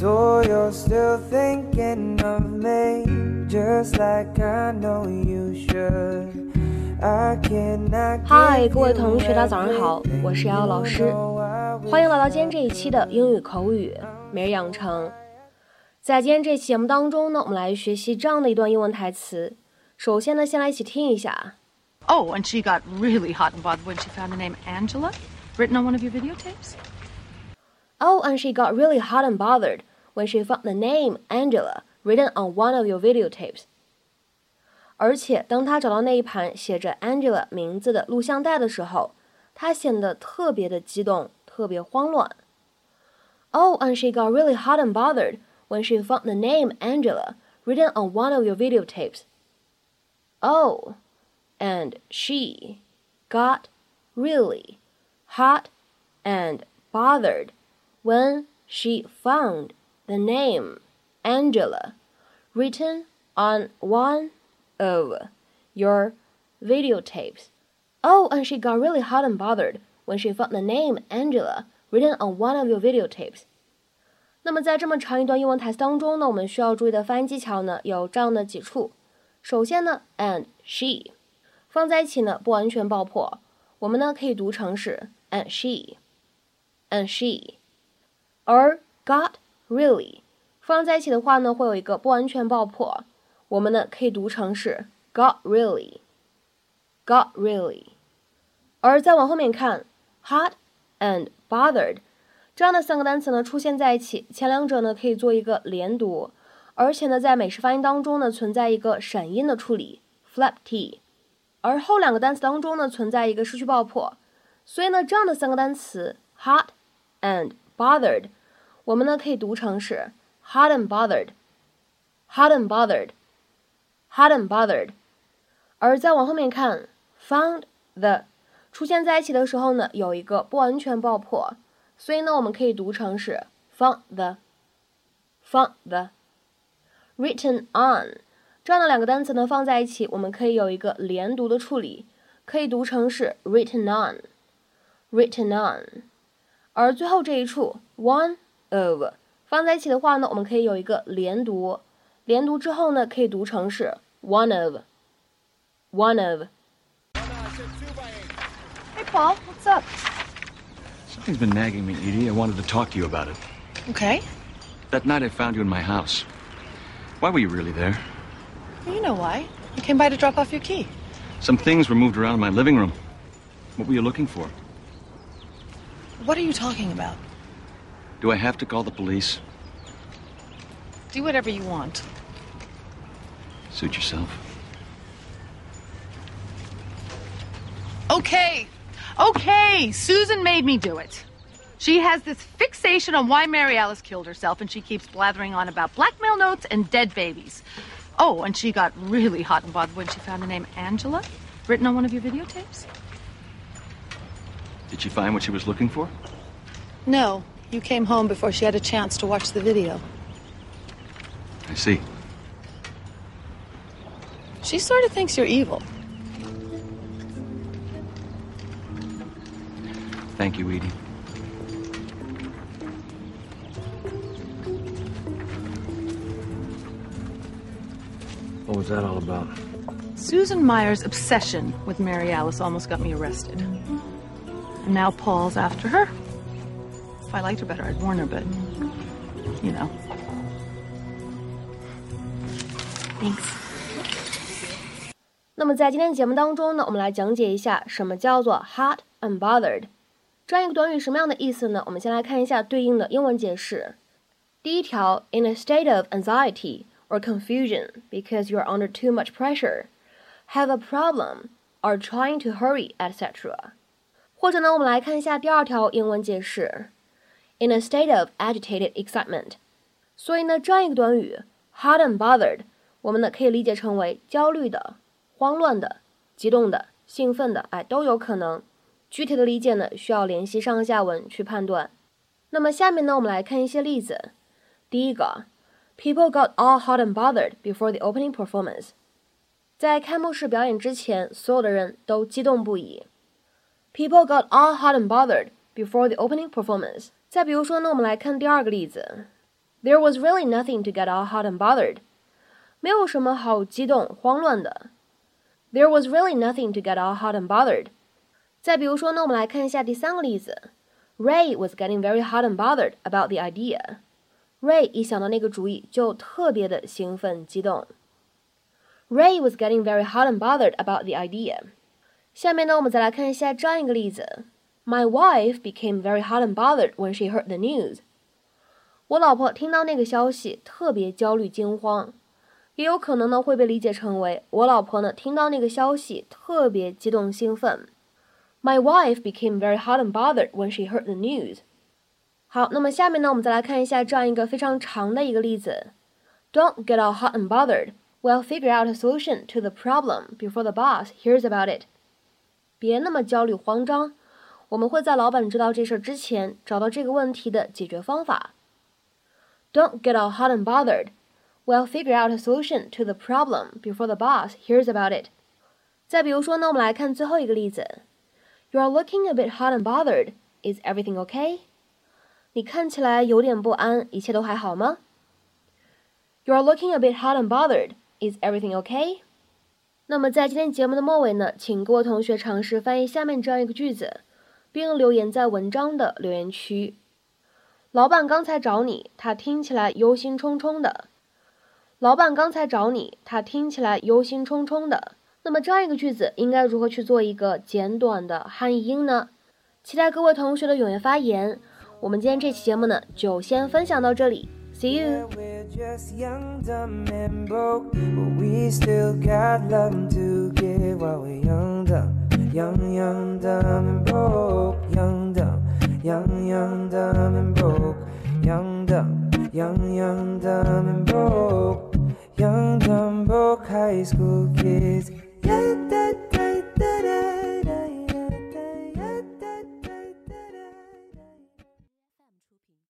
So you're still thinking of me, just like I know you should. I cannot 嗨，各位同学，大家早上好，我是瑶瑶老师，欢迎来到今天这一期的英语口语每日养成。在今天这期节目当中呢，我们来学习这样的一段英文台词。首先呢，先来一起听一下。Oh, and she got really hot and bothered when she found the name Angela written on one of your videotapes? Oh, and she got really hot and bothered when she found the name Angela written on one of your videotapes. 而且，当她找到那一盘写着 Angela 名字的录像带的时候，她显得特别的激动，特别慌乱。Oh, and she got really hot and bothered when she found the name Angela written on one of your videotapes. Oh, and she got really hot and bothered when she found the name Angela written on one of your videotapes. Oh, and she got really hot and bothered when she found the name Angela written on one of your videotapes. 那么在这么长一段英文台词当中呢，我们需要注意的发音技巧呢有这样的几处。首先呢，and she 放在一起呢不完全爆破，我们呢可以读成是 and she，and she，而 got really 放在一起的话呢会有一个不完全爆破。我们呢可以读成是 got really，got really，而再往后面看，hot and bothered 这样的三个单词呢出现在一起，前两者呢可以做一个连读，而且呢在美式发音当中呢存在一个闪音的处理 flap t，而后两个单词当中呢存在一个失去爆破，所以呢这样的三个单词 hot and bothered 我们呢可以读成是 hot and bothered，hot and bothered。hot and bothered。而再往后面看，found the 出现在一起的时候呢，有一个不完全爆破，所以呢，我们可以读成是 found the，found the。written on 这样的两个单词呢放在一起，我们可以有一个连读的处理，可以读成是 written on，written on。而最后这一处 one of 放在一起的话呢，我们可以有一个连读。连读之后呢，可以读成是 one of one of。Hey, Paul, what's up? Something's been nagging me, Edie. I wanted to talk to you about it. Okay. That night I found you in my house. Why were you really there? Well, you know why. I came by to drop off your key. Some things were moved around in my living room. What were you looking for? What are you talking about? Do I have to call the police? Do whatever you want. Suit yourself. Okay. Okay. Susan made me do it. She has this fixation on why Mary Alice killed herself, and she keeps blathering on about blackmail notes and dead babies. Oh, and she got really hot and bothered when she found the name Angela written on one of your videotapes. Did she find what she was looking for? No, you came home before she had a chance to watch the video. I see. She sort of thinks you're evil. Thank you, Edie. What was that all about? Susan Mayer's obsession with Mary Alice almost got me arrested. And now Paul's after her. If I liked her better, I'd warn her, but you know. Thanks. 那么在今天节目当中呢，我们来讲解一下什么叫做 hot and bothered 这样一个短语什么样的意思呢？我们先来看一下对应的英文解释。第一条，in a state of anxiety or confusion because you are under too much pressure, have a problem, are trying to hurry, etc. 或者呢，我们来看一下第二条英文解释 ，in a state of agitated excitement。所以呢，这样一个短语 hot and bothered，我们呢可以理解成为焦虑的。慌乱的、激动的、兴奋的，哎，都有可能。具体的理解呢，需要联系上下文去判断。那么下面呢，我们来看一些例子。第一个，People got all hot and bothered before the opening performance。在开幕式表演之前，所有的人都激动不已。People got all hot and bothered before the opening performance。 再比如说呢，我们来看第二个例子 There was really nothing to get all hot and bothered. 没有什么好激动、慌乱的。There was really nothing to get all hot and bothered. 再比如说呢，我们来看一下第三个例子。Ray was getting very hot and bothered about the idea. Ray 一想到那个主意就特别的兴奋激动。Ray was getting very hot and bothered about the idea. 下面呢，我们再来看一下这样一个例子。 My wife became very hot and bothered when she heard the news. 我老婆听到那个消息特别焦虑惊慌，也有可能呢会被理解成为我老婆呢听到那个消息特别激动兴奋。My wife became very hot and bothered when she heard the news. 好，那么下面呢，我们再来看一下这样一个非常长的一个例子。Don't get all hot and bothered. We'll figure out a solution to the problem before the boss hears about it. 别那么焦虑慌张， 我们会在老板知道这事儿之前找到这个问题的解决方法。Don't get all hot and bothered. We'll figure out a solution to the problem before the boss hears about it. 再比如说呢，我们来看最后一个例子。you are looking a bit hot and bothered. Is everything okay? 你看起来有点不安，一切都还好吗？You are looking a bit hot and bothered. Is everything okay? 那么在今天节目的末尾呢，请各位同学尝试翻译下面这样一个句子， 并留言在文章的留言区。老板刚才找你，他听起来忧心忡忡的。老板刚才找你，他听起来忧心忡忡的。那么这样一个句子应该如何去做一个简短的汉译英呢？期待各位同学的踊跃发言。我们今天这期节目呢，就先分享到这里，See you。Young, dumb, broke 영영담행복 영담. 영영담행복 영담. 영영담행복 영담복. 하이스쿨 키즈